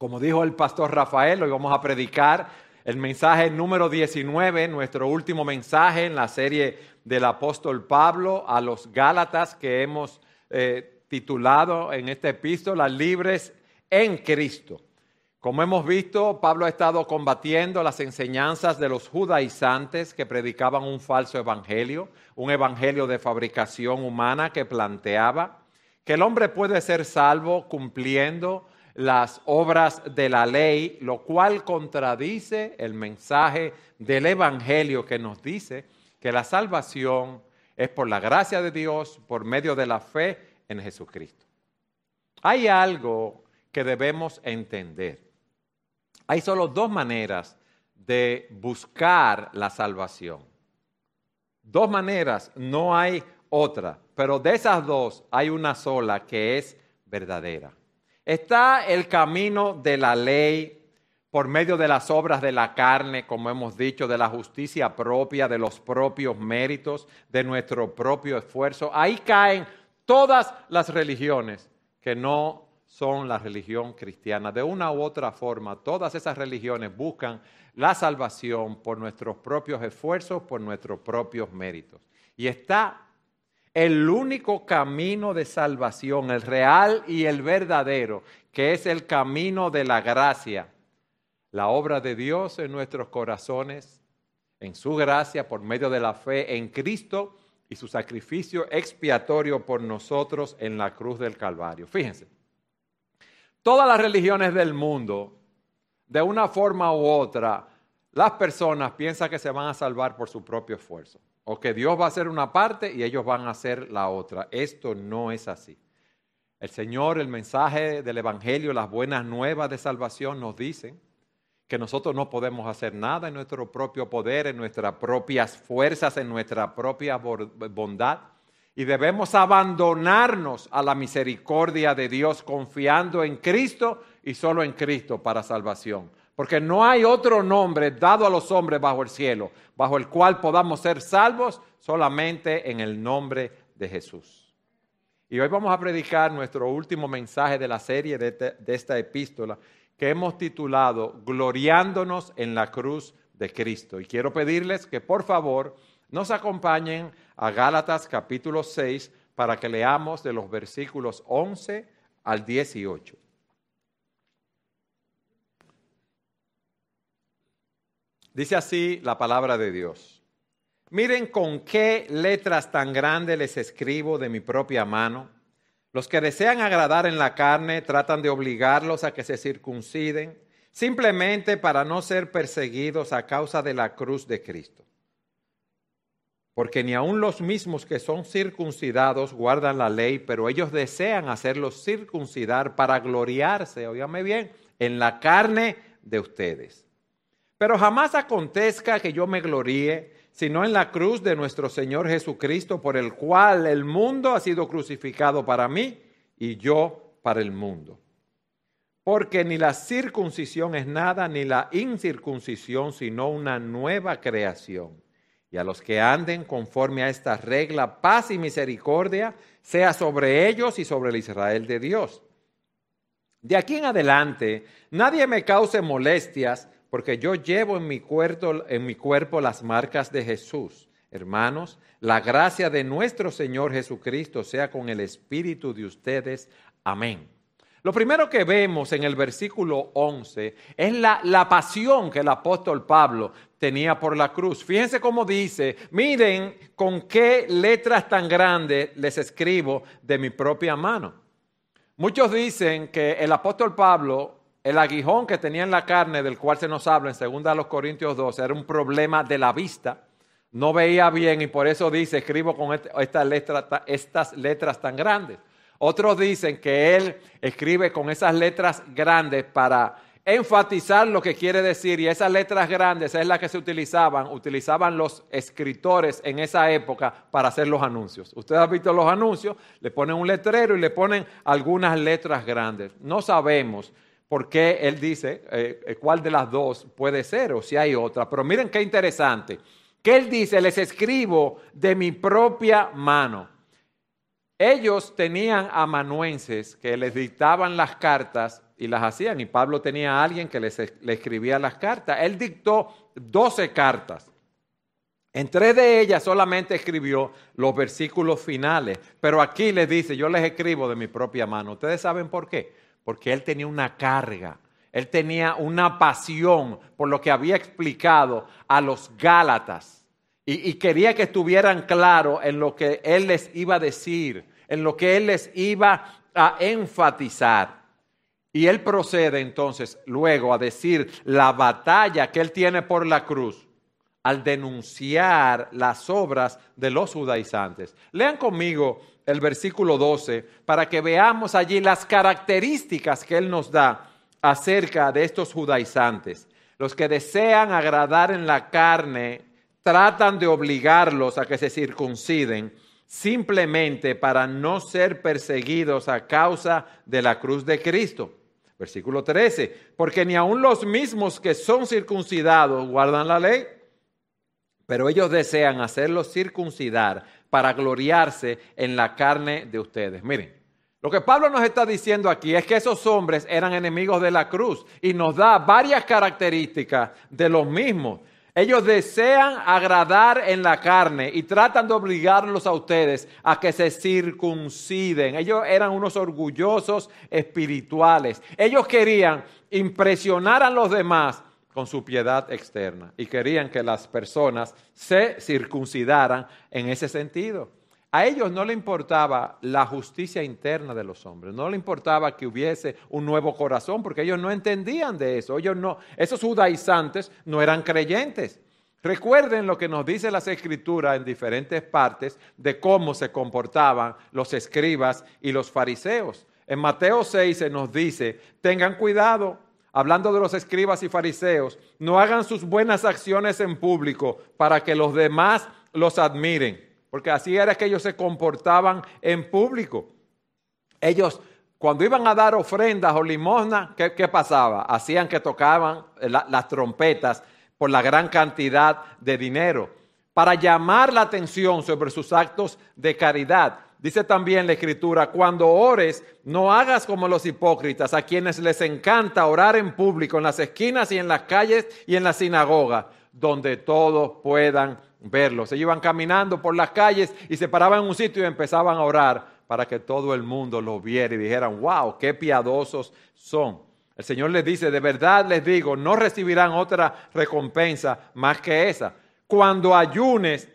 Como dijo el pastor Rafael, hoy vamos a predicar el mensaje número 19, nuestro último mensaje en la serie del apóstol Pablo a los Gálatas que hemos eh, titulado en esta epístola Libres en Cristo. Como hemos visto, Pablo ha estado combatiendo las enseñanzas de los judaizantes que predicaban un falso evangelio, un evangelio de fabricación humana que planteaba que el hombre puede ser salvo cumpliendo las obras de la ley, lo cual contradice el mensaje del Evangelio que nos dice que la salvación es por la gracia de Dios, por medio de la fe en Jesucristo. Hay algo que debemos entender. Hay solo dos maneras de buscar la salvación. Dos maneras, no hay otra, pero de esas dos hay una sola que es verdadera. Está el camino de la ley por medio de las obras de la carne, como hemos dicho, de la justicia propia, de los propios méritos, de nuestro propio esfuerzo. Ahí caen todas las religiones que no son la religión cristiana. De una u otra forma, todas esas religiones buscan la salvación por nuestros propios esfuerzos, por nuestros propios méritos. Y está el único camino de salvación, el real y el verdadero, que es el camino de la gracia, la obra de Dios en nuestros corazones, en su gracia por medio de la fe en Cristo y su sacrificio expiatorio por nosotros en la cruz del Calvario. Fíjense, todas las religiones del mundo, de una forma u otra, las personas piensan que se van a salvar por su propio esfuerzo o que Dios va a hacer una parte y ellos van a hacer la otra. Esto no es así. El Señor, el mensaje del Evangelio, las buenas nuevas de salvación nos dicen que nosotros no podemos hacer nada en nuestro propio poder, en nuestras propias fuerzas, en nuestra propia bondad. Y debemos abandonarnos a la misericordia de Dios confiando en Cristo y solo en Cristo para salvación porque no hay otro nombre dado a los hombres bajo el cielo, bajo el cual podamos ser salvos solamente en el nombre de Jesús. Y hoy vamos a predicar nuestro último mensaje de la serie de, este, esta epístola que hemos titulado Gloriándonos en la cruz de Cristo. Y quiero pedirles que por favor nos acompañen a Gálatas capítulo 6 para que leamos de los versículos 11 al 18. Dice así la palabra de Dios. Miren con qué letras tan grandes les escribo de mi propia mano. Los que desean agradar en la carne tratan de obligarlos a que se circunciden, simplemente para no ser perseguidos a causa de la cruz de Cristo. Porque ni aun los mismos que son circuncidados guardan la ley, pero ellos desean hacerlos circuncidar para gloriarse, óigame bien, en la carne de ustedes. Pero jamás acontezca que yo me gloríe, sino en la cruz de nuestro Señor Jesucristo, por el cual el mundo ha sido crucificado para mí y yo para el mundo. Porque ni la circuncisión es nada, ni la incircuncisión, sino una nueva creación. Y a los que anden conforme a esta regla, paz y misericordia sea sobre ellos y sobre el Israel de Dios. De aquí en adelante, nadie me cause molestias porque yo llevo en mi, cuerpo, las marcas de Jesús. Hermanos, la gracia de nuestro Señor Jesucristo sea con el espíritu de ustedes. Amén. Lo primero que vemos en el versículo 11 es la, la, pasión que el apóstol Pablo tenía por la cruz. Fíjense cómo dice, miren con qué letras tan grandes les escribo de mi propia mano. Muchos dicen que el apóstol Pablo el aguijón que tenía en la carne, del cual se nos habla en 2 Corintios 12, era un problema de la vista. No veía bien y por eso dice, escribo con estas letras, estas letras tan grandes. Otros dicen que él escribe con esas letras grandes para enfatizar lo que quiere decir y esas letras grandes es la que se utilizaban, utilizaban los escritores en esa época para hacer los anuncios. Ustedes han visto los anuncios, le ponen un letrero y le ponen algunas letras grandes. No sabemos por qué él dice eh, eh, cuál de las dos puede ser o si hay otra. Pero miren qué interesante. Que él dice, les escribo de mi propia mano. Ellos tenían amanuenses que les dictaban las cartas y las hacían. Y Pablo tenía a alguien que les, le escribía las cartas. Él dictó 12 cartas. En tres de ellas solamente escribió los versículos finales, pero aquí les dice, yo les escribo de mi propia mano. ¿Ustedes saben por qué? Porque él tenía una carga, él tenía una pasión por lo que había explicado a los Gálatas y, quería que estuvieran claros en lo que él les iba a decir, en lo que él les iba a enfatizar. Y él procede entonces luego a decir la batalla que él tiene por la cruz al denunciar las obras de los judaizantes. Lean conmigo el versículo 12 para que veamos allí las características que él nos da acerca de estos judaizantes. Los que desean agradar en la carne tratan de obligarlos a que se circunciden simplemente para no ser perseguidos a causa de la cruz de Cristo. Versículo 13, porque ni aun los mismos que son circuncidados guardan la ley pero ellos desean hacerlos circuncidar para gloriarse en la carne de ustedes. Miren, lo que Pablo nos está diciendo aquí es que esos hombres eran enemigos de la cruz y nos da varias características de los mismos. Ellos desean agradar en la carne y tratan de obligarlos a ustedes a que se circunciden. Ellos eran unos orgullosos espirituales. Ellos querían impresionar a los demás con su piedad externa y querían que las personas se circuncidaran en ese sentido. A ellos no le importaba la justicia interna de los hombres, no le importaba que hubiese un nuevo corazón, porque ellos no entendían de eso. Ellos no, esos judaizantes no eran creyentes. Recuerden lo que nos dice las escrituras en diferentes partes de cómo se comportaban los escribas y los fariseos. En Mateo 6 se nos dice, tengan cuidado hablando de los escribas y fariseos, no hagan sus buenas acciones en público para que los demás los admiren, porque así era que ellos se comportaban en público. Ellos, cuando iban a dar ofrendas o limosna, ¿qué, pasaba? Hacían que tocaban las trompetas por la gran cantidad de dinero, para llamar la atención sobre sus actos de caridad. Dice también la escritura, cuando ores, no hagas como los hipócritas, a quienes les encanta orar en público, en las esquinas y en las calles y en la sinagoga, donde todos puedan verlos. Ellos iban caminando por las calles y se paraban en un sitio y empezaban a orar para que todo el mundo los viera y dijeran, wow, qué piadosos son. El Señor les dice, de verdad les digo, no recibirán otra recompensa más que esa. Cuando ayunes,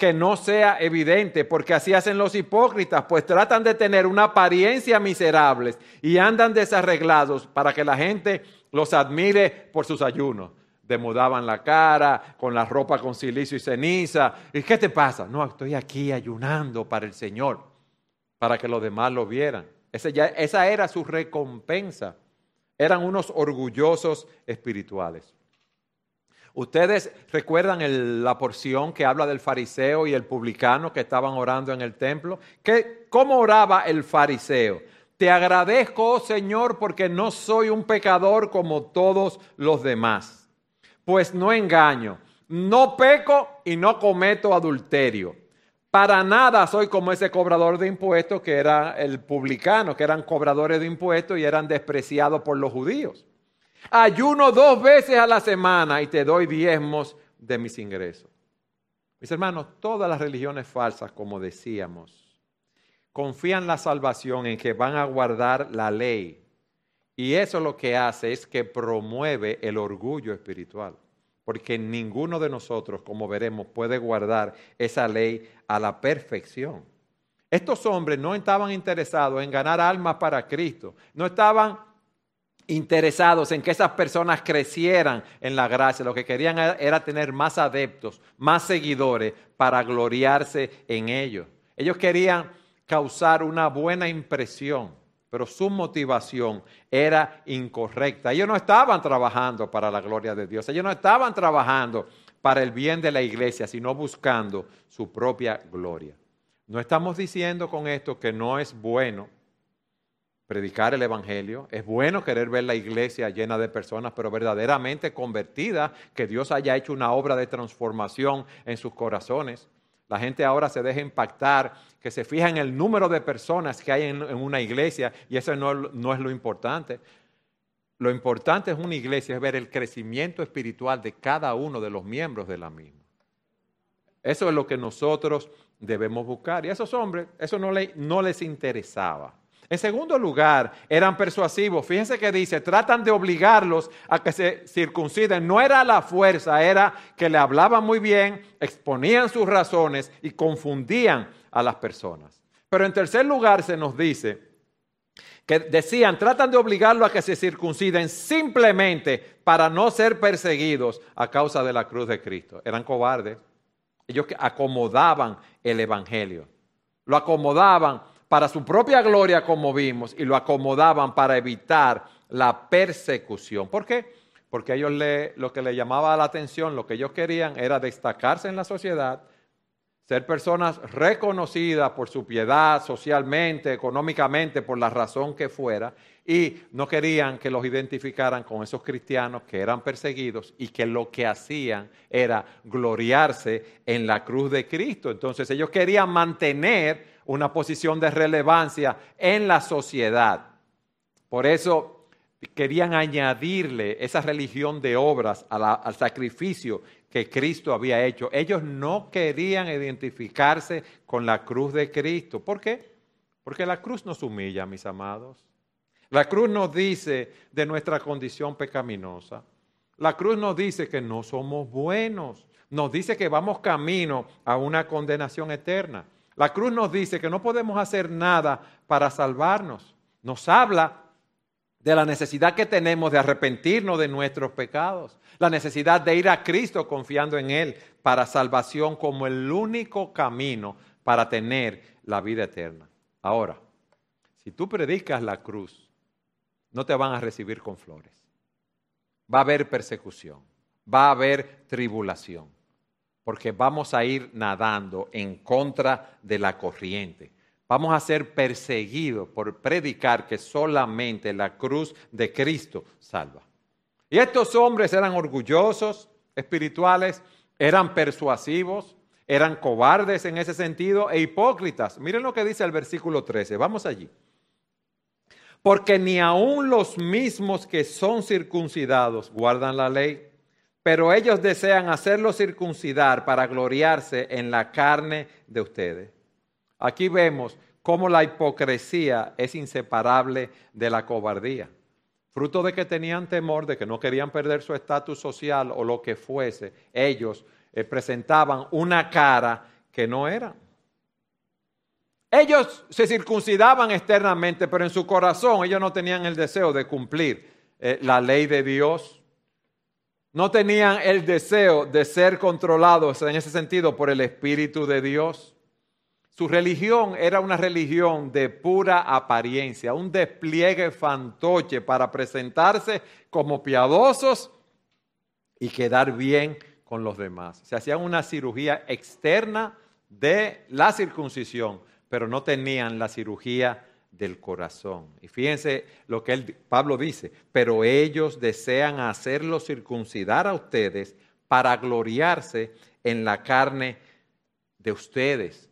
que no sea evidente, porque así hacen los hipócritas, pues tratan de tener una apariencia miserable y andan desarreglados para que la gente los admire por sus ayunos. Demudaban la cara, con la ropa con silicio y ceniza. ¿Y qué te pasa? No, estoy aquí ayunando para el Señor, para que los demás lo vieran. esa era su recompensa. Eran unos orgullosos espirituales. Ustedes recuerdan la porción que habla del fariseo y el publicano que estaban orando en el templo. ¿Qué, ¿Cómo oraba el fariseo? Te agradezco, oh Señor, porque no soy un pecador como todos los demás. Pues no engaño, no peco y no cometo adulterio. Para nada soy como ese cobrador de impuestos que era el publicano, que eran cobradores de impuestos y eran despreciados por los judíos. Ayuno dos veces a la semana y te doy diezmos de mis ingresos. Mis hermanos, todas las religiones falsas, como decíamos, confían la salvación en que van a guardar la ley. Y eso lo que hace es que promueve el orgullo espiritual. Porque ninguno de nosotros, como veremos, puede guardar esa ley a la perfección. Estos hombres no estaban interesados en ganar almas para Cristo, no estaban interesados en que esas personas crecieran en la gracia. Lo que querían era tener más adeptos, más seguidores para gloriarse en ellos. Ellos querían causar una buena impresión, pero su motivación era incorrecta. Ellos no estaban trabajando para la gloria de Dios. Ellos no estaban trabajando para el bien de la iglesia, sino buscando su propia gloria. No estamos diciendo con esto que no es bueno predicar el Evangelio. Es bueno querer ver la iglesia llena de personas, pero verdaderamente convertidas, que Dios haya hecho una obra de transformación en sus corazones. La gente ahora se deja impactar, que se fija en el número de personas que hay en, una iglesia y eso no, no es lo importante. lo importante es una iglesia, es ver el crecimiento espiritual de cada uno de los miembros de la misma. Eso es lo que nosotros debemos buscar. Y a esos hombres eso no, no les interesaba. En segundo lugar, eran persuasivos. Fíjense que dice, tratan de obligarlos a que se circunciden. No era la fuerza, era que le hablaban muy bien, exponían sus razones y confundían a las personas. Pero en tercer lugar se nos dice que decían, tratan de obligarlo a que se circunciden simplemente para no ser perseguidos a causa de la cruz de Cristo. Eran cobardes. Ellos acomodaban el Evangelio. Lo acomodaban para su propia gloria, como vimos, y lo acomodaban para evitar la persecución. ¿Por qué? Porque ellos lo que le llamaba la atención, lo que ellos querían era destacarse en la sociedad, ser personas reconocidas por su piedad socialmente, económicamente, por la razón que fuera, y no querían que los identificaran con esos cristianos que eran perseguidos y que lo que hacían era gloriarse en la cruz de Cristo. Entonces ellos querían mantener una posición de relevancia en la sociedad. Por eso querían añadirle esa religión de obras al sacrificio que Cristo había hecho. Ellos no querían identificarse con la cruz de Cristo. ¿Por qué? Porque la cruz nos humilla, mis amados. La cruz nos dice de nuestra condición pecaminosa. La cruz nos dice que no somos buenos. Nos dice que vamos camino a una condenación eterna. La cruz nos dice que no podemos hacer nada para salvarnos. Nos habla de la necesidad que tenemos de arrepentirnos de nuestros pecados, la necesidad de ir a Cristo confiando en Él para salvación como el único camino para tener la vida eterna. Ahora, si tú predicas la cruz, no te van a recibir con flores. Va a haber persecución, va a haber tribulación porque vamos a ir nadando en contra de la corriente. Vamos a ser perseguidos por predicar que solamente la cruz de Cristo salva. Y estos hombres eran orgullosos, espirituales, eran persuasivos, eran cobardes en ese sentido e hipócritas. Miren lo que dice el versículo 13. Vamos allí. Porque ni aun los mismos que son circuncidados guardan la ley pero ellos desean hacerlo circuncidar para gloriarse en la carne de ustedes. Aquí vemos cómo la hipocresía es inseparable de la cobardía. Fruto de que tenían temor, de que no querían perder su estatus social o lo que fuese, ellos eh, presentaban una cara que no era. Ellos se circuncidaban externamente, pero en su corazón ellos no tenían el deseo de cumplir eh, la ley de Dios no tenían el deseo de ser controlados en ese sentido por el Espíritu de Dios. Su religión era una religión de pura apariencia, un despliegue fantoche para presentarse como piadosos y quedar bien con los demás. Se hacían una cirugía externa de la circuncisión, pero no tenían la cirugía del corazón. Y fíjense lo que Pablo dice, pero ellos desean hacerlo circuncidar a ustedes para gloriarse en la carne de ustedes.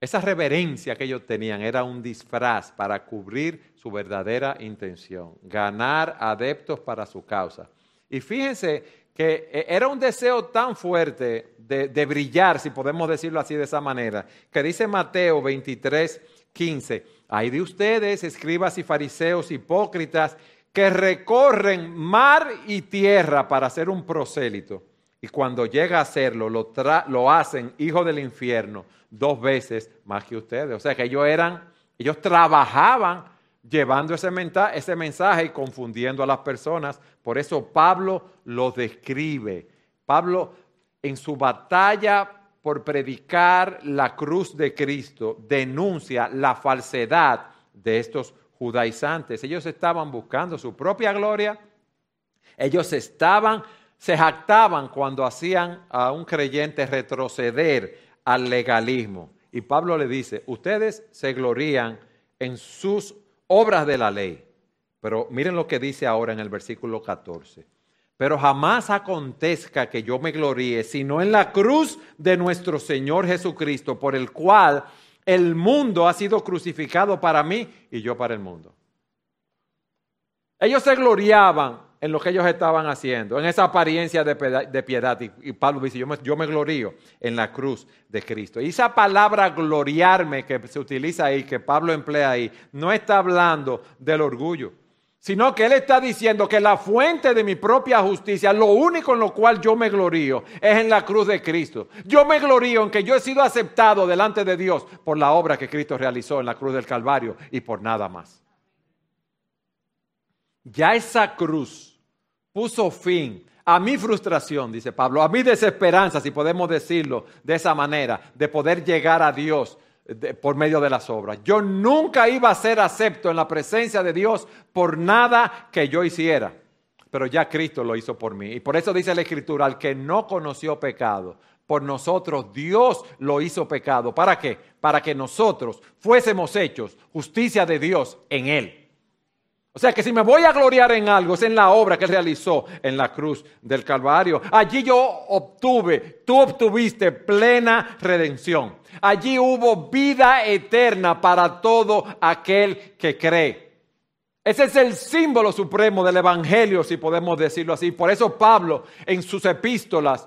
Esa reverencia que ellos tenían era un disfraz para cubrir su verdadera intención, ganar adeptos para su causa. Y fíjense que eh, era un deseo tan fuerte de, de brillar, si podemos decirlo así de esa manera, que dice Mateo 23, 15, hay de ustedes, escribas y fariseos hipócritas, que recorren mar y tierra para hacer un prosélito. Y cuando llega a hacerlo, lo, lo hacen hijo del infierno dos veces más que ustedes. O sea que ellos eran, ellos trabajaban llevando ese, ese mensaje y confundiendo a las personas. Por eso Pablo lo describe. Pablo en su batalla por predicar la cruz de Cristo denuncia la falsedad de estos judaizantes. Ellos estaban buscando su propia gloria. Ellos estaban, se jactaban cuando hacían a un creyente retroceder al legalismo. Y Pablo le dice, ustedes se glorían en sus obras de la ley. Pero miren lo que dice ahora en el versículo 14 pero jamás acontezca que yo me gloríe, sino en la cruz de nuestro Señor Jesucristo, por el cual el mundo ha sido crucificado para mí y yo para el mundo. Ellos se gloriaban en lo que ellos estaban haciendo, en esa apariencia de, piedad. Y, Pablo dice, yo me, glorío en la cruz de Cristo. Y esa palabra gloriarme que se utiliza ahí, que Pablo emplea ahí, no está hablando del orgullo sino que Él está diciendo que la fuente de mi propia justicia, lo único en lo cual yo me glorío, es en la cruz de Cristo. Yo me glorío en que yo he sido aceptado delante de Dios por la obra que Cristo realizó en la cruz del Calvario y por nada más. Ya esa cruz puso fin a mi frustración, dice Pablo, a mi desesperanza, si podemos decirlo de esa manera, de poder llegar a Dios por medio de las obras. Yo nunca iba a ser acepto en la presencia de Dios por nada que yo hiciera, pero ya Cristo lo hizo por mí. Y por eso dice la Escritura, al que no conoció pecado, por nosotros Dios lo hizo pecado. ¿Para qué? Para que nosotros fuésemos hechos justicia de Dios en Él. O sea que si me voy a gloriar en algo, es en la obra que realizó en la cruz del Calvario. Allí yo obtuve, tú obtuviste plena redención. Allí hubo vida eterna para todo aquel que cree. Ese es el símbolo supremo del Evangelio, si podemos decirlo así. Por eso Pablo en sus epístolas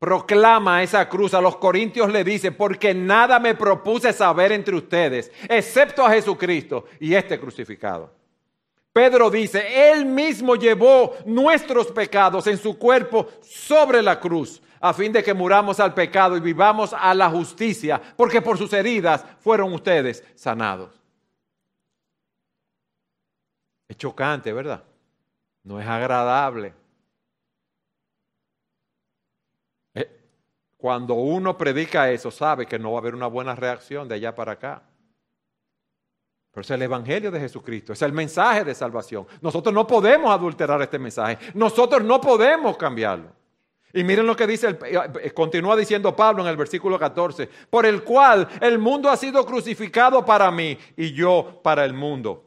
proclama esa cruz. A los corintios le dice, porque nada me propuse saber entre ustedes, excepto a Jesucristo y este crucificado. Pedro dice, Él mismo llevó nuestros pecados en su cuerpo sobre la cruz, a fin de que muramos al pecado y vivamos a la justicia, porque por sus heridas fueron ustedes sanados. Es chocante, ¿verdad? No es agradable. Eh, cuando uno predica eso, sabe que no va a haber una buena reacción de allá para acá. Pero es el Evangelio de Jesucristo, es el mensaje de salvación. Nosotros no podemos adulterar este mensaje, nosotros no podemos cambiarlo. Y miren lo que dice, eh, eh, continúa diciendo Pablo en el versículo 14, por el cual el mundo ha sido crucificado para mí y yo para el mundo.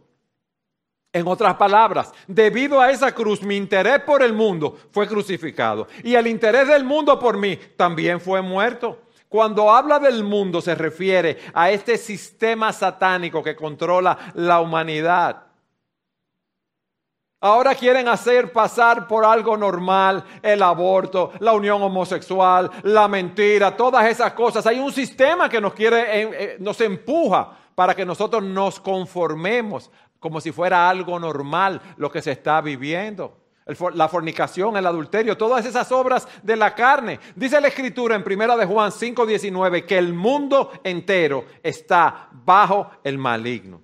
En otras palabras, debido a esa cruz, mi interés por el mundo fue crucificado y el interés del mundo por mí también fue muerto. Cuando habla del mundo se refiere a este sistema satánico que controla la humanidad. Ahora quieren hacer pasar por algo normal el aborto, la unión homosexual, la mentira, todas esas cosas. Hay un sistema que nos quiere, eh, eh, nos empuja para que nosotros nos conformemos como si fuera algo normal lo que se está viviendo la fornicación, el adulterio, todas esas obras de la carne. Dice la escritura en primera de Juan 5:19 que el mundo entero está bajo el maligno.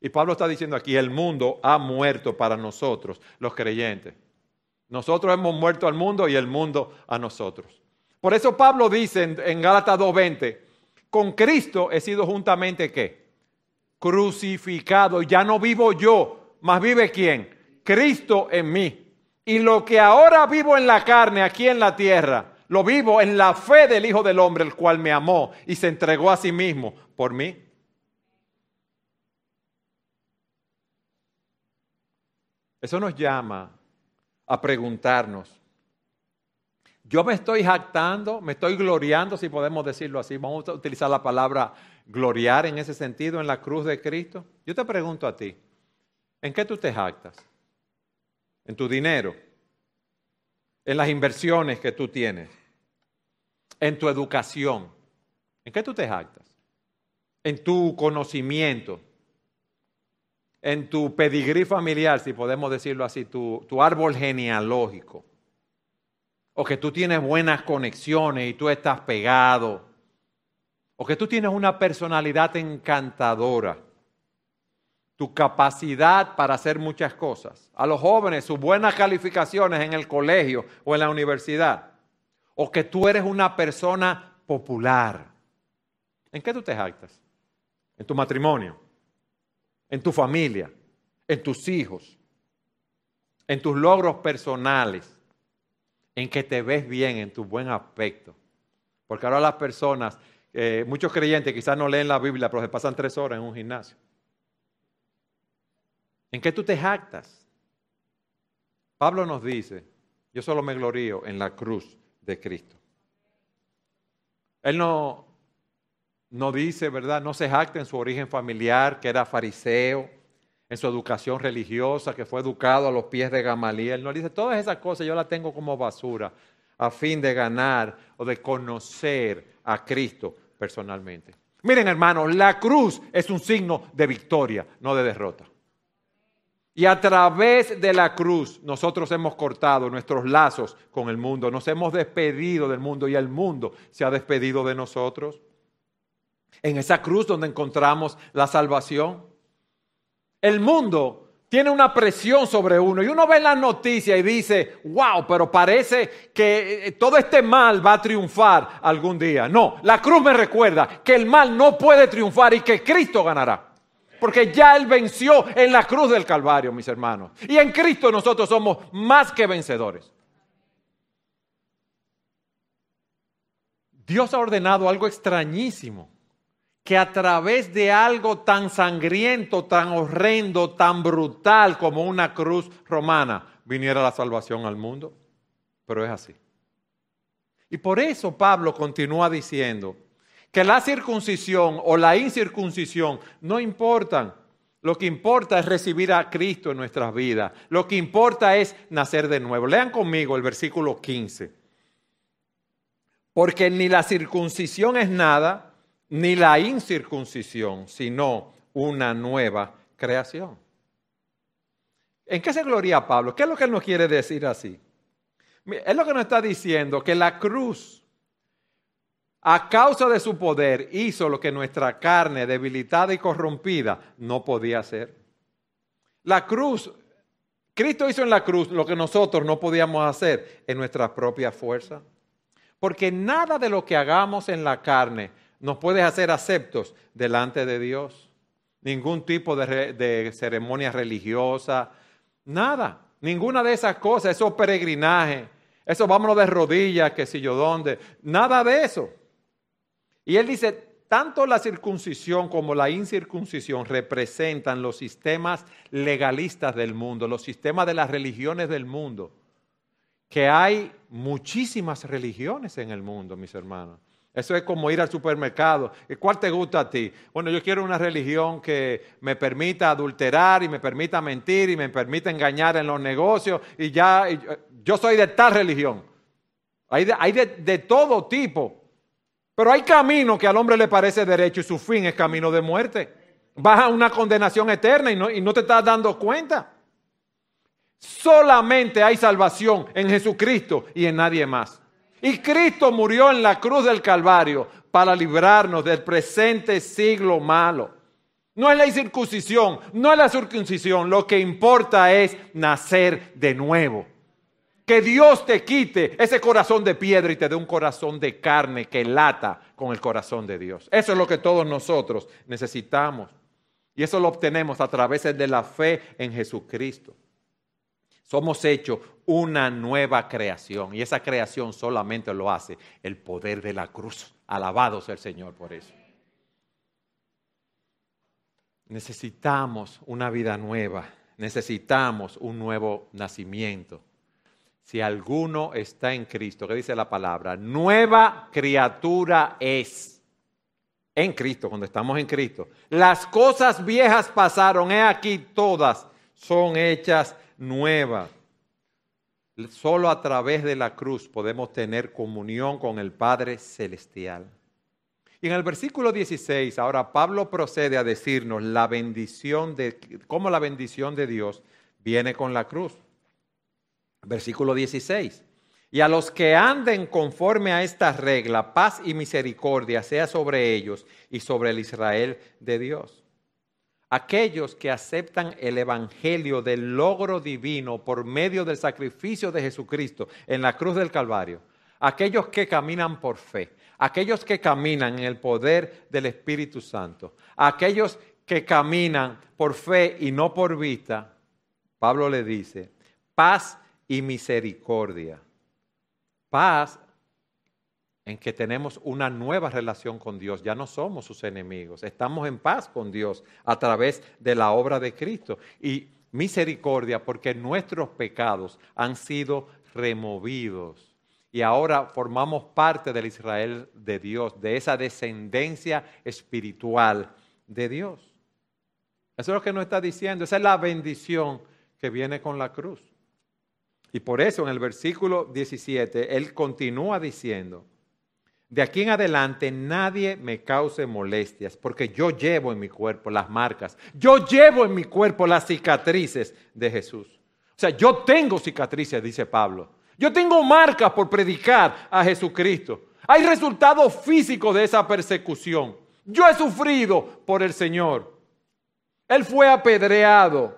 Y Pablo está diciendo aquí, el mundo ha muerto para nosotros, los creyentes. Nosotros hemos muerto al mundo y el mundo a nosotros. Por eso Pablo dice en, en Gálatas 2:20, con Cristo he sido juntamente qué? Crucificado, ya no vivo yo, más vive quién? Cristo en mí. Y lo que ahora vivo en la carne, aquí en la tierra, lo vivo en la fe del Hijo del Hombre, el cual me amó y se entregó a sí mismo por mí. Eso nos llama a preguntarnos, yo me estoy jactando, me estoy gloriando, si podemos decirlo así, vamos a utilizar la palabra gloriar en ese sentido en la cruz de Cristo. Yo te pregunto a ti, ¿en qué tú te jactas? En tu dinero, en las inversiones que tú tienes, en tu educación. ¿En qué tú te jactas? En tu conocimiento, en tu pedigrí familiar, si podemos decirlo así, tu, tu árbol genealógico. O que tú tienes buenas conexiones y tú estás pegado. O que tú tienes una personalidad encantadora tu capacidad para hacer muchas cosas. A los jóvenes, sus buenas calificaciones en el colegio o en la universidad. O que tú eres una persona popular. ¿En qué tú te jactas? En tu matrimonio, en tu familia, en tus hijos, en tus logros personales, en que te ves bien, en tu buen aspecto. Porque ahora las personas, eh, muchos creyentes quizás no leen la Biblia, pero se pasan tres horas en un gimnasio. ¿En qué tú te jactas? Pablo nos dice, yo solo me glorío en la cruz de Cristo. Él no, no dice, ¿verdad? No se jacta en su origen familiar, que era fariseo. en su educación religiosa, que fue educado a los pies de Gamaliel. No dice, todas esas cosas yo las tengo como basura a fin de ganar o de conocer a Cristo personalmente. Miren hermanos, la cruz es un signo de victoria, no de derrota. Y a través de la cruz nosotros hemos cortado nuestros lazos con el mundo, nos hemos despedido del mundo y el mundo se ha despedido de nosotros. En esa cruz donde encontramos la salvación. El mundo tiene una presión sobre uno y uno ve la noticia y dice, wow, pero parece que eh, todo este mal va a triunfar algún día. No, la cruz me recuerda que el mal no puede triunfar y que Cristo ganará. Porque ya Él venció en la cruz del Calvario, mis hermanos. Y en Cristo nosotros somos más que vencedores. Dios ha ordenado algo extrañísimo. Que a través de algo tan sangriento, tan horrendo, tan brutal como una cruz romana, viniera la salvación al mundo. Pero es así. Y por eso Pablo continúa diciendo, que la circuncisión o la incircuncisión no importan. Lo que importa es recibir a Cristo en nuestras vidas. Lo que importa es nacer de nuevo. Lean conmigo el versículo 15. Porque ni la circuncisión es nada, ni la incircuncisión, sino una nueva creación. ¿En qué se gloria Pablo? ¿Qué es lo que él nos quiere decir así? Es lo que nos está diciendo, que la cruz a causa de su poder hizo lo que nuestra carne debilitada y corrompida no podía hacer. La cruz, Cristo hizo en la cruz lo que nosotros no podíamos hacer en nuestra propia fuerza. Porque nada de lo que hagamos en la carne nos puede hacer aceptos delante de Dios. Ningún tipo de, ceremonia religiosa, nada. Ninguna de esas cosas, esos peregrinajes, eso vámonos de rodillas, que si yo dónde, nada de eso. Y él dice, tanto la circuncisión como la incircuncisión representan los sistemas legalistas del mundo, los sistemas de las religiones del mundo, que hay muchísimas religiones en el mundo, mis hermanos. Eso es como ir al supermercado. ¿Cuál te gusta a ti? Bueno, yo quiero una religión que me permita adulterar y me permita mentir y me permita engañar en los negocios y ya, yo soy de tal religión. Hay de todo tipo. Pero hay camino que al hombre le parece derecho y su fin es camino de muerte. Vas a una condenación eterna y no, y no te estás dando cuenta. Solamente hay salvación en Jesucristo y en nadie más. Y Cristo murió en la cruz del Calvario para librarnos del presente siglo malo. No es la circuncisión, no es la circuncisión. Lo que importa es nacer de nuevo. Que Dios te quite ese corazón de piedra y te dé un corazón de carne que lata con el corazón de Dios. Eso es lo que todos nosotros necesitamos. Y eso lo obtenemos a través de la fe en Jesucristo. Somos hechos una nueva creación y esa creación solamente lo hace el poder de la cruz. Alabado sea el Señor por eso. Necesitamos una vida nueva, necesitamos un nuevo nacimiento si alguno está en Cristo, ¿qué dice la palabra? Nueva criatura es. En Cristo, cuando estamos en Cristo. Las cosas viejas pasaron, he aquí todas son hechas nuevas. Solo a través de la cruz podemos tener comunión con el Padre Celestial. Y en el versículo 16, ahora Pablo procede a decirnos la bendición de, cómo la bendición de Dios viene con la cruz. Versículo 16. Y a los que anden conforme a esta regla, paz y misericordia sea sobre ellos y sobre el Israel de Dios. Aquellos que aceptan el Evangelio del logro divino por medio del sacrificio de Jesucristo en la cruz del Calvario. Aquellos que caminan por fe. Aquellos que caminan en el poder del Espíritu Santo. Aquellos que caminan por fe y no por vista. Pablo le dice, paz y misericordia. Paz en que tenemos una nueva relación con Dios, ya no somos sus enemigos, estamos en paz con Dios a través de la obra de Cristo. Y misericordia porque nuestros pecados han sido removidos y ahora formamos parte del Israel de Dios, de esa descendencia espiritual de Dios. Eso es lo que nos está diciendo. Esa es la bendición que viene con la cruz. Y por eso en el versículo 17, Él continúa diciendo, de aquí en adelante nadie me cause molestias, porque yo llevo en mi cuerpo las marcas, yo llevo en mi cuerpo las cicatrices de Jesús. O sea, yo tengo cicatrices, dice Pablo. Yo tengo marcas por predicar a Jesucristo. Hay resultados físicos de esa persecución. Yo he sufrido por el Señor. Él fue apedreado.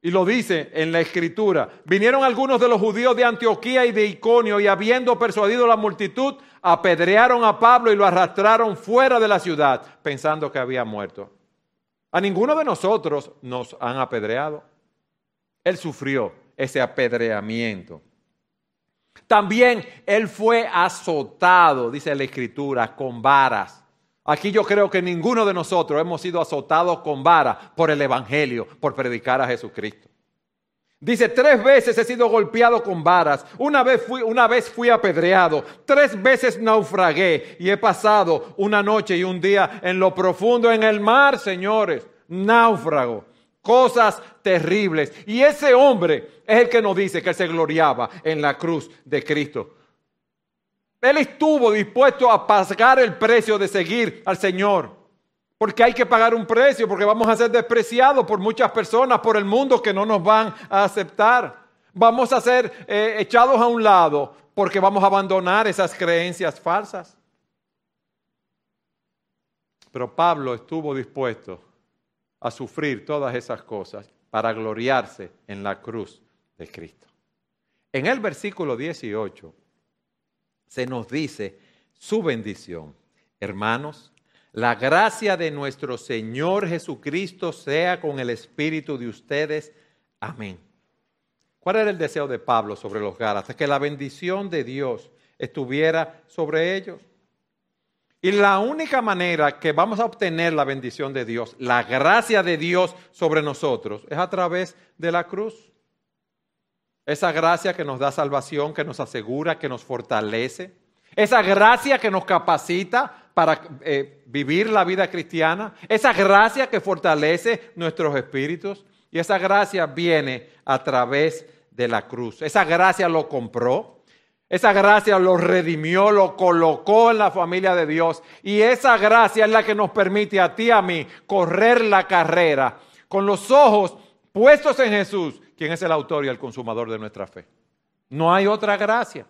Y lo dice en la escritura. Vinieron algunos de los judíos de Antioquía y de Iconio y habiendo persuadido a la multitud, apedrearon a Pablo y lo arrastraron fuera de la ciudad pensando que había muerto. A ninguno de nosotros nos han apedreado. Él sufrió ese apedreamiento. También él fue azotado, dice la escritura, con varas. Aquí yo creo que ninguno de nosotros hemos sido azotados con varas por el Evangelio, por predicar a Jesucristo. Dice, tres veces he sido golpeado con varas, una vez, fui, una vez fui apedreado, tres veces naufragué y he pasado una noche y un día en lo profundo en el mar, señores, náufrago cosas terribles. Y ese hombre es el que nos dice que se gloriaba en la cruz de Cristo. Él estuvo dispuesto a pagar el precio de seguir al Señor. Porque hay que pagar un precio, porque vamos a ser despreciados por muchas personas, por el mundo que no nos van a aceptar. Vamos a ser eh, echados a un lado porque vamos a abandonar esas creencias falsas. Pero Pablo estuvo dispuesto a sufrir todas esas cosas para gloriarse en la cruz de Cristo. En el versículo 18 se nos dice su bendición. Hermanos, la gracia de nuestro Señor Jesucristo sea con el espíritu de ustedes. Amén. ¿Cuál era el deseo de Pablo sobre los Gálatas? Que la bendición de Dios estuviera sobre ellos. Y la única manera que vamos a obtener la bendición de Dios, la gracia de Dios sobre nosotros, es a través de la cruz. Esa gracia que nos da salvación, que nos asegura, que nos fortalece. Esa gracia que nos capacita para eh, vivir la vida cristiana. Esa gracia que fortalece nuestros espíritus. Y esa gracia viene a través de la cruz. Esa gracia lo compró. Esa gracia lo redimió, lo colocó en la familia de Dios. Y esa gracia es la que nos permite a ti y a mí correr la carrera con los ojos puestos en Jesús, quien es el autor y el consumador de nuestra fe. No hay otra gracia.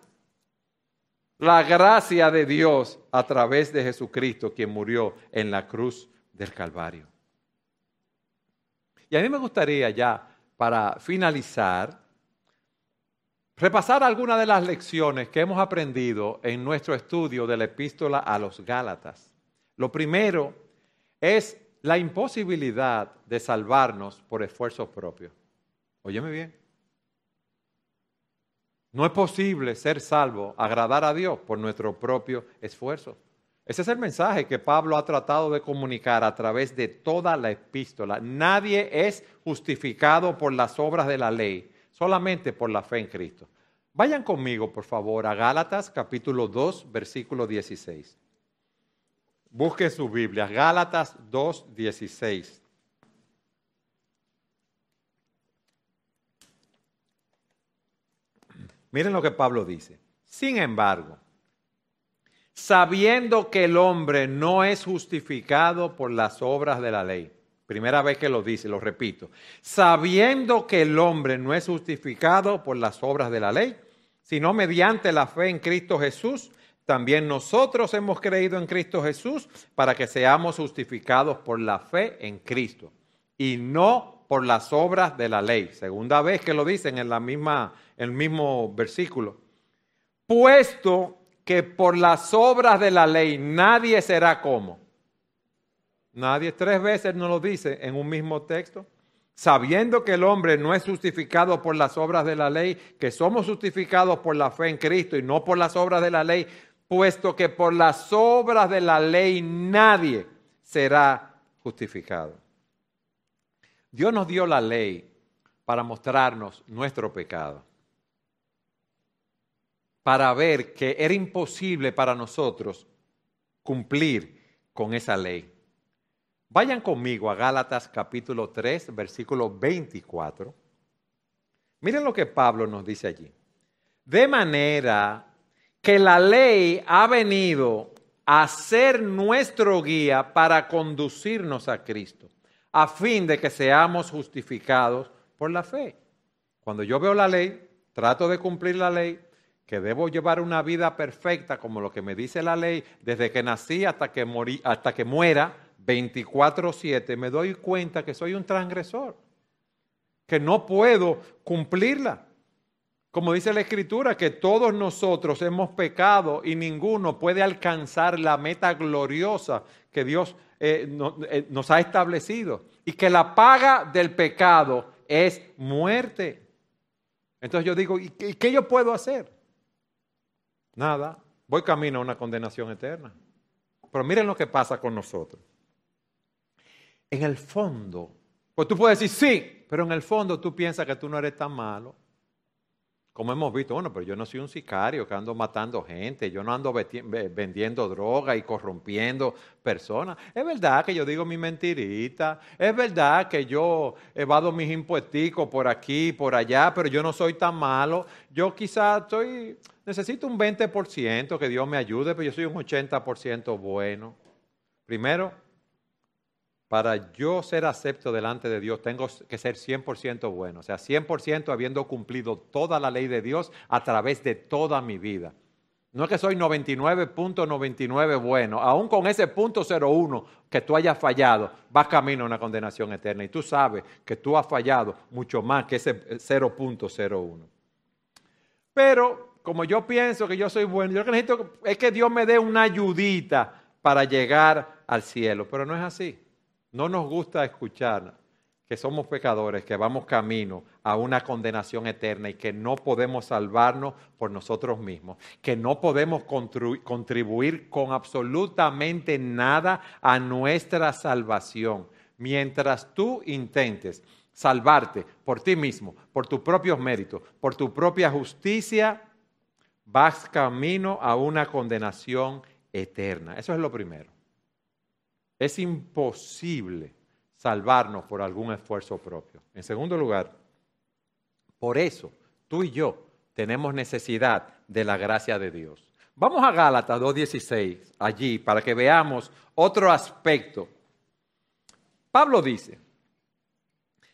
La gracia de Dios a través de Jesucristo, quien murió en la cruz del Calvario. Y a mí me gustaría ya, para finalizar, repasar algunas de las lecciones que hemos aprendido en nuestro estudio de la epístola a los Gálatas. Lo primero es la imposibilidad de salvarnos por esfuerzos propios. Óyeme bien. No es posible ser salvo, agradar a Dios por nuestro propio esfuerzo. Ese es el mensaje que Pablo ha tratado de comunicar a través de toda la epístola. Nadie es justificado por las obras de la ley, solamente por la fe en Cristo. Vayan conmigo, por favor, a Gálatas capítulo 2, versículo 16. Busque su Biblia, Gálatas 2, 16. Miren lo que Pablo dice. Sin embargo, sabiendo que el hombre no es justificado por las obras de la ley, Primera vez que lo dice, lo repito. Sabiendo que el hombre no es justificado por las obras de la ley, sino mediante la fe en Cristo Jesús, también nosotros hemos creído en Cristo Jesús para que seamos justificados por la fe en Cristo y no por las obras de la ley. Segunda vez que lo dicen en la misma, el mismo versículo. Puesto que por las obras de la ley nadie será como Nadie tres veces nos lo dice en un mismo texto. Sabiendo que el hombre no es justificado por las obras de la ley, que somos justificados por la fe en Cristo y no por las obras de la ley, puesto que por las obras de la ley nadie será justificado. Dios nos dio la ley para mostrarnos nuestro pecado, para ver que era imposible para nosotros cumplir con esa ley. Vayan conmigo a Gálatas capítulo 3, versículo 24. Miren lo que Pablo nos dice allí. De manera que la ley ha venido a ser nuestro guía para conducirnos a Cristo, a fin de que seamos justificados por la fe. Cuando yo veo la ley, trato de cumplir la ley, que debo llevar una vida perfecta como lo que me dice la ley desde que nací hasta que, morí, hasta que muera, 24/7, me doy cuenta que soy un transgresor, que no puedo cumplirla. Como dice la Escritura, que todos nosotros hemos pecado y ninguno puede alcanzar la meta gloriosa que Dios eh, eh, nos ha establecido. Y que la paga del pecado es muerte. Entonces yo digo, ¿y qué yo puedo hacer? Nada, voy camino a una condenación eterna. Pero miren lo que pasa con nosotros. En el fondo, pues tú puedes decir sí, pero en el fondo tú piensas que tú no eres tan malo. Como hemos visto, bueno, pero yo no soy un sicario que ando matando gente, yo no ando vendiendo droga y corrompiendo personas. Es verdad que yo digo mi mentirita, es verdad que yo evado mis impuestos por aquí, por allá, pero yo no soy tan malo. Yo quizás estoy, necesito un 20% que Dios me ayude, pero yo soy un 80% bueno. Primero, para yo ser acepto delante de Dios, tengo que ser 100% bueno, o sea, 100% habiendo cumplido toda la ley de Dios a través de toda mi vida. No es que soy 99.99 bueno, aún con ese punto 01 que tú hayas fallado, vas camino a una condenación eterna. Y tú sabes que tú has fallado mucho más que ese 0.01. Pero como yo pienso que yo soy bueno, yo lo que necesito es que Dios me dé una ayudita para llegar al cielo, pero no es así. No nos gusta escuchar que somos pecadores, que vamos camino a una condenación eterna y que no podemos salvarnos por nosotros mismos, que no podemos contribuir con absolutamente nada a nuestra salvación. Mientras tú intentes salvarte por ti mismo, por tus propios méritos, por tu propia justicia, vas camino a una condenación eterna. Eso es lo primero. Es imposible salvarnos por algún esfuerzo propio. En segundo lugar, por eso tú y yo tenemos necesidad de la gracia de Dios. Vamos a Gálatas 2.16, allí, para que veamos otro aspecto. Pablo dice,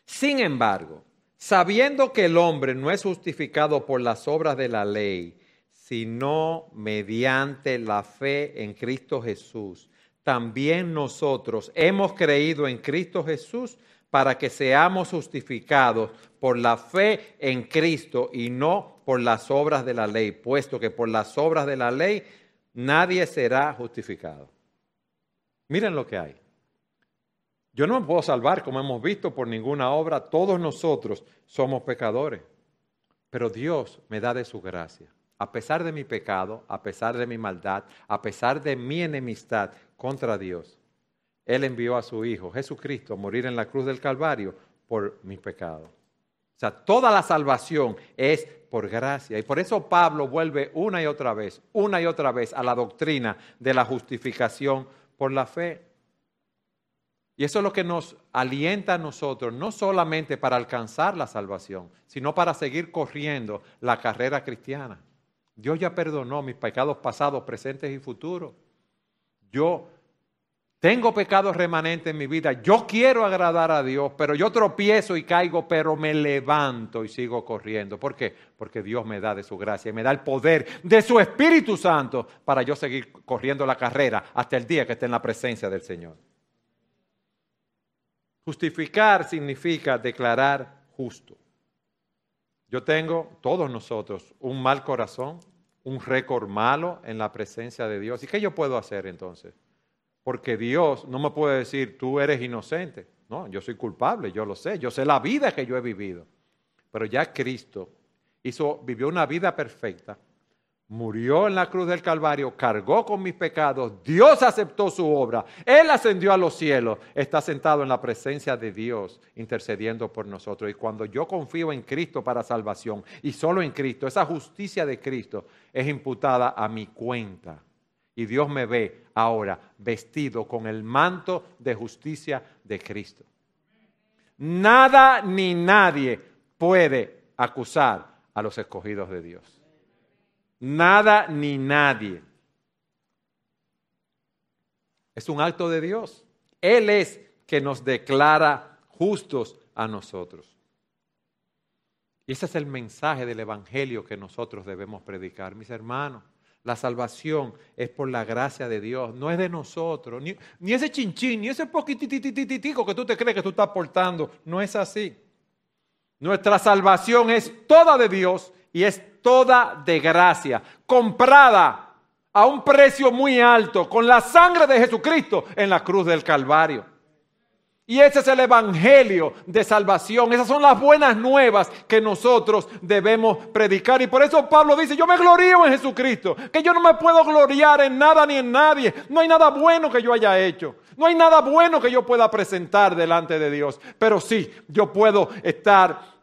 sin embargo, sabiendo que el hombre no es justificado por las obras de la ley, sino mediante la fe en Cristo Jesús, también nosotros hemos creído en Cristo Jesús para que seamos justificados por la fe en Cristo y no por las obras de la ley, puesto que por las obras de la ley nadie será justificado. Miren lo que hay. Yo no me puedo salvar, como hemos visto, por ninguna obra. Todos nosotros somos pecadores. Pero Dios me da de su gracia. A pesar de mi pecado, a pesar de mi maldad, a pesar de mi enemistad, contra Dios, Él envió a su Hijo Jesucristo a morir en la cruz del Calvario por mis pecados. O sea, toda la salvación es por gracia. Y por eso Pablo vuelve una y otra vez, una y otra vez a la doctrina de la justificación por la fe. Y eso es lo que nos alienta a nosotros, no solamente para alcanzar la salvación, sino para seguir corriendo la carrera cristiana. Dios ya perdonó mis pecados pasados, presentes y futuros yo tengo pecados remanentes en mi vida, yo quiero agradar a Dios, pero yo tropiezo y caigo, pero me levanto y sigo corriendo. ¿Por qué? Porque Dios me da de su gracia y me da el poder de su Espíritu Santo para yo seguir corriendo la carrera hasta el día que esté en la presencia del Señor. Justificar significa declarar justo. Yo tengo, todos nosotros, un mal corazón, un récord malo en la presencia de Dios. ¿Y qué yo puedo hacer entonces? Porque Dios no me puede decir, tú eres inocente. No, yo soy culpable, yo lo sé, yo sé la vida que yo he vivido. Pero ya Cristo hizo, vivió una vida perfecta murió en la cruz del Calvario, cargó con mis pecados, Dios aceptó su obra, Él ascendió a los cielos, está sentado en la presencia de Dios intercediendo por nosotros. Y cuando yo confío en Cristo para salvación y solo en Cristo, esa justicia de Cristo es imputada a mi cuenta. Y Dios me ve ahora vestido con el manto de justicia de Cristo. Nada ni nadie puede acusar a los escogidos de Dios. Nada ni nadie. Es un acto de Dios. Él es que nos declara justos a nosotros. Y ese es el mensaje del Evangelio que nosotros debemos predicar, mis hermanos. La salvación es por la gracia de Dios, no es de nosotros, ni, ese chinchín, ni ese poquititititico que tú te crees que tú estás portando. No es así. Nuestra salvación es toda de Dios y es toda de gracia, comprada a un precio muy alto con la sangre de Jesucristo en la cruz del Calvario. Y ese es el Evangelio de salvación. Esas son las buenas nuevas que nosotros debemos predicar. Y por eso Pablo dice, yo me glorío en Jesucristo, que yo no me puedo gloriar en nada ni en nadie. No hay nada bueno que yo haya hecho. No hay nada bueno que yo pueda presentar delante de Dios. Pero sí, yo puedo estar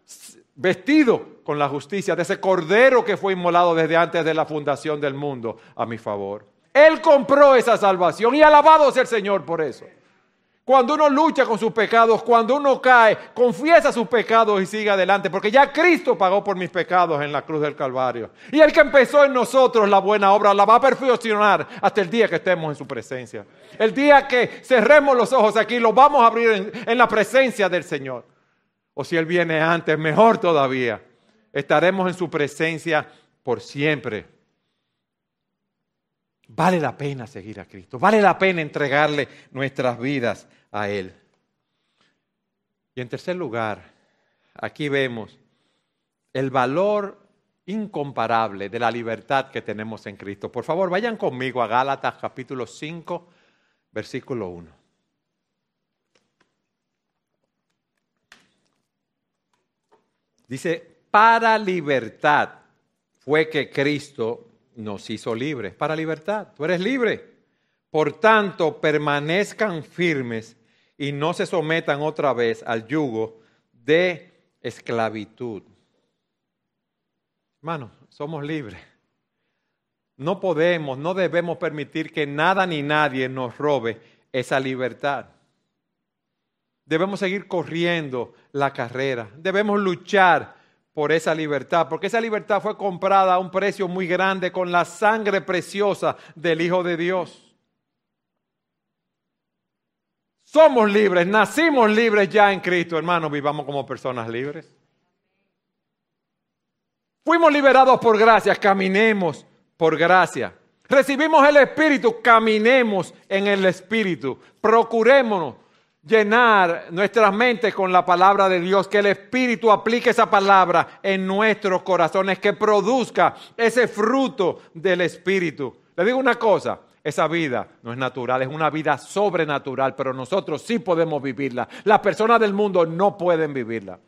vestido con la justicia de ese cordero que fue inmolado desde antes de la fundación del mundo a mi favor. Él compró esa salvación y alabado sea el Señor por eso. Cuando uno lucha con sus pecados, cuando uno cae, confiesa sus pecados y sigue adelante, porque ya Cristo pagó por mis pecados en la cruz del Calvario. Y el que empezó en nosotros la buena obra la va a perfeccionar hasta el día que estemos en su presencia. El día que cerremos los ojos aquí, los vamos a abrir en, en la presencia del Señor. O si Él viene antes, mejor todavía. Estaremos en su presencia por siempre. Vale la pena seguir a Cristo, vale la pena entregarle nuestras vidas a Él. Y en tercer lugar, aquí vemos el valor incomparable de la libertad que tenemos en Cristo. Por favor, vayan conmigo a Gálatas capítulo 5, versículo 1. Dice, para libertad fue que Cristo nos hizo libres para libertad. Tú eres libre. Por tanto, permanezcan firmes y no se sometan otra vez al yugo de esclavitud. Hermanos, somos libres. No podemos, no debemos permitir que nada ni nadie nos robe esa libertad. Debemos seguir corriendo la carrera. Debemos luchar por esa libertad, porque esa libertad fue comprada a un precio muy grande con la sangre preciosa del Hijo de Dios. Somos libres, nacimos libres ya en Cristo, hermanos, vivamos como personas libres. Fuimos liberados por gracia, caminemos por gracia. Recibimos el Espíritu, caminemos en el Espíritu. Procurémonos llenar nuestras mentes con la palabra de Dios, que el Espíritu aplique esa palabra en nuestros corazones, que produzca ese fruto del Espíritu. Le digo una cosa, esa vida no es natural, es una vida sobrenatural, pero nosotros sí podemos vivirla. Las personas del mundo no pueden vivirla.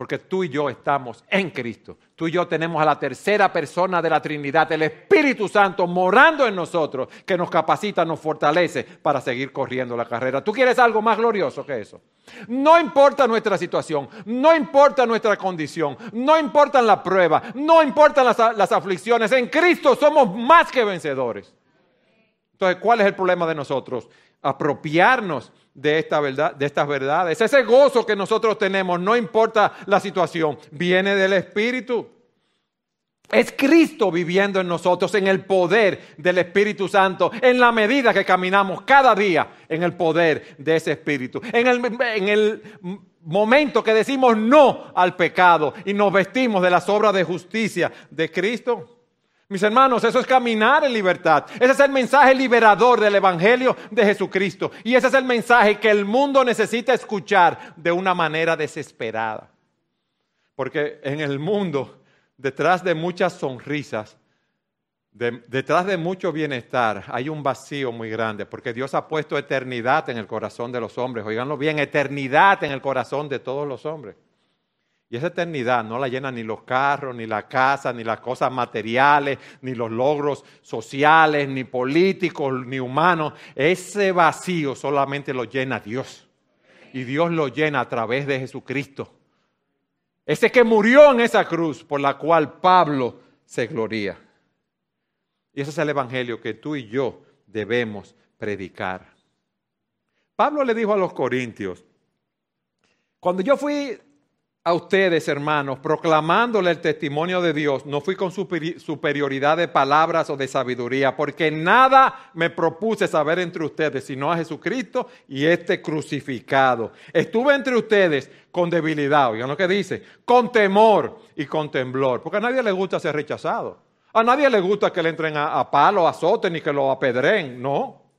Porque tú y yo estamos en Cristo. Tú y yo tenemos a la tercera persona de la Trinidad, el Espíritu Santo, morando en nosotros, que nos capacita, nos fortalece para seguir corriendo la carrera. ¿Tú quieres algo más glorioso que eso? No importa nuestra situación, no importa nuestra condición, no importan las pruebas, no importan las, las aflicciones. En Cristo somos más que vencedores. Entonces, ¿cuál es el problema de nosotros? Apropiarnos de, esta verdad, de estas verdades. Ese gozo que nosotros tenemos, no importa la situación, viene del Espíritu. Es Cristo viviendo en nosotros, en el poder del Espíritu Santo, en la medida que caminamos cada día en el poder de ese Espíritu. En el, en el momento que decimos no al pecado y nos vestimos de las obras de justicia de Cristo. Mis hermanos, eso es caminar en libertad. Ese es el mensaje liberador del Evangelio de Jesucristo. Y ese es el mensaje que el mundo necesita escuchar de una manera desesperada. Porque en el mundo, detrás de muchas sonrisas, detrás de mucho bienestar, hay un vacío muy grande. Porque Dios ha puesto eternidad en el corazón de los hombres. Oiganlo bien, eternidad en el corazón de todos los hombres. Y esa eternidad no la llenan ni los carros, ni la casa, ni las cosas materiales, ni los logros sociales, ni políticos, ni humanos. Ese vacío solamente lo llena Dios. Y Dios lo llena a través de Jesucristo. Ese que murió en esa cruz por la cual Pablo se gloría. Y ese es el Evangelio que tú y yo debemos predicar. Pablo le dijo a los corintios, cuando yo fui a ustedes, hermanos, proclamándole el testimonio de Dios, no fui con superioridad de palabras o de sabiduría, porque nada me propuse saber entre ustedes, sino a Jesucristo y este crucificado. Estuve entre ustedes con debilidad, oigan lo que dice, con temor y con temblor, porque a nadie le gusta ser rechazado. A nadie le gusta que le entren a, a palo, azoten ni que lo apedren, no.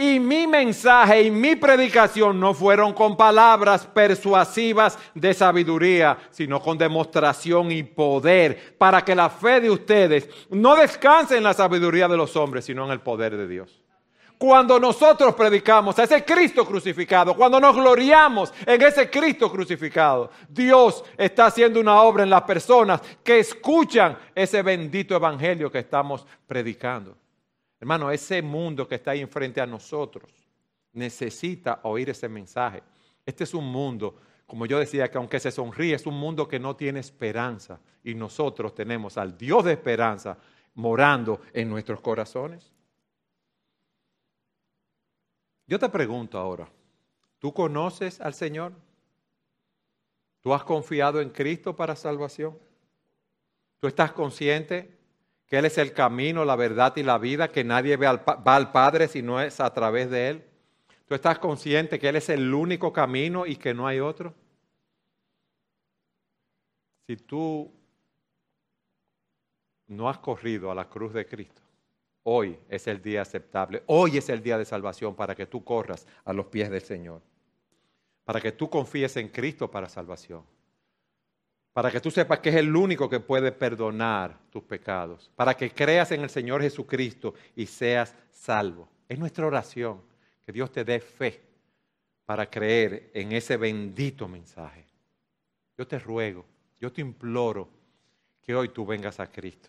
Y mi mensaje y mi predicación no fueron con palabras persuasivas de sabiduría, sino con demostración y poder, para que la fe de ustedes no descanse en la sabiduría de los hombres, sino en el poder de Dios. Cuando nosotros predicamos a ese Cristo crucificado, cuando nos gloriamos en ese Cristo crucificado, Dios está haciendo una obra en las personas que escuchan ese bendito evangelio que estamos predicando. Hermano, ese mundo que está ahí enfrente a nosotros necesita oír ese mensaje. Este es un mundo, como yo decía, que aunque se sonríe, es un mundo que no tiene esperanza. Y nosotros tenemos al Dios de esperanza morando en nuestros corazones. Yo te pregunto ahora, ¿tú conoces al Señor? ¿Tú has confiado en Cristo para salvación? ¿Tú estás consciente que Él es el camino, la verdad y la vida, que nadie va al Padre si no es a través de Él. ¿Tú estás consciente que Él es el único camino y que no hay otro? Si tú no has corrido a la cruz de Cristo, hoy es el día aceptable, hoy es el día de salvación para que tú corras a los pies del Señor, para que tú confíes en Cristo para salvación para que tú sepas que es el único que puede perdonar tus pecados, para que creas en el Señor Jesucristo y seas salvo. Es nuestra oración, que Dios te dé fe para creer en ese bendito mensaje. Yo te ruego, yo te imploro que hoy tú vengas a Cristo.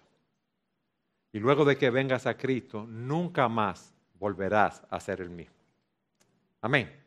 Y luego de que vengas a Cristo, nunca más volverás a ser el mismo. Amén.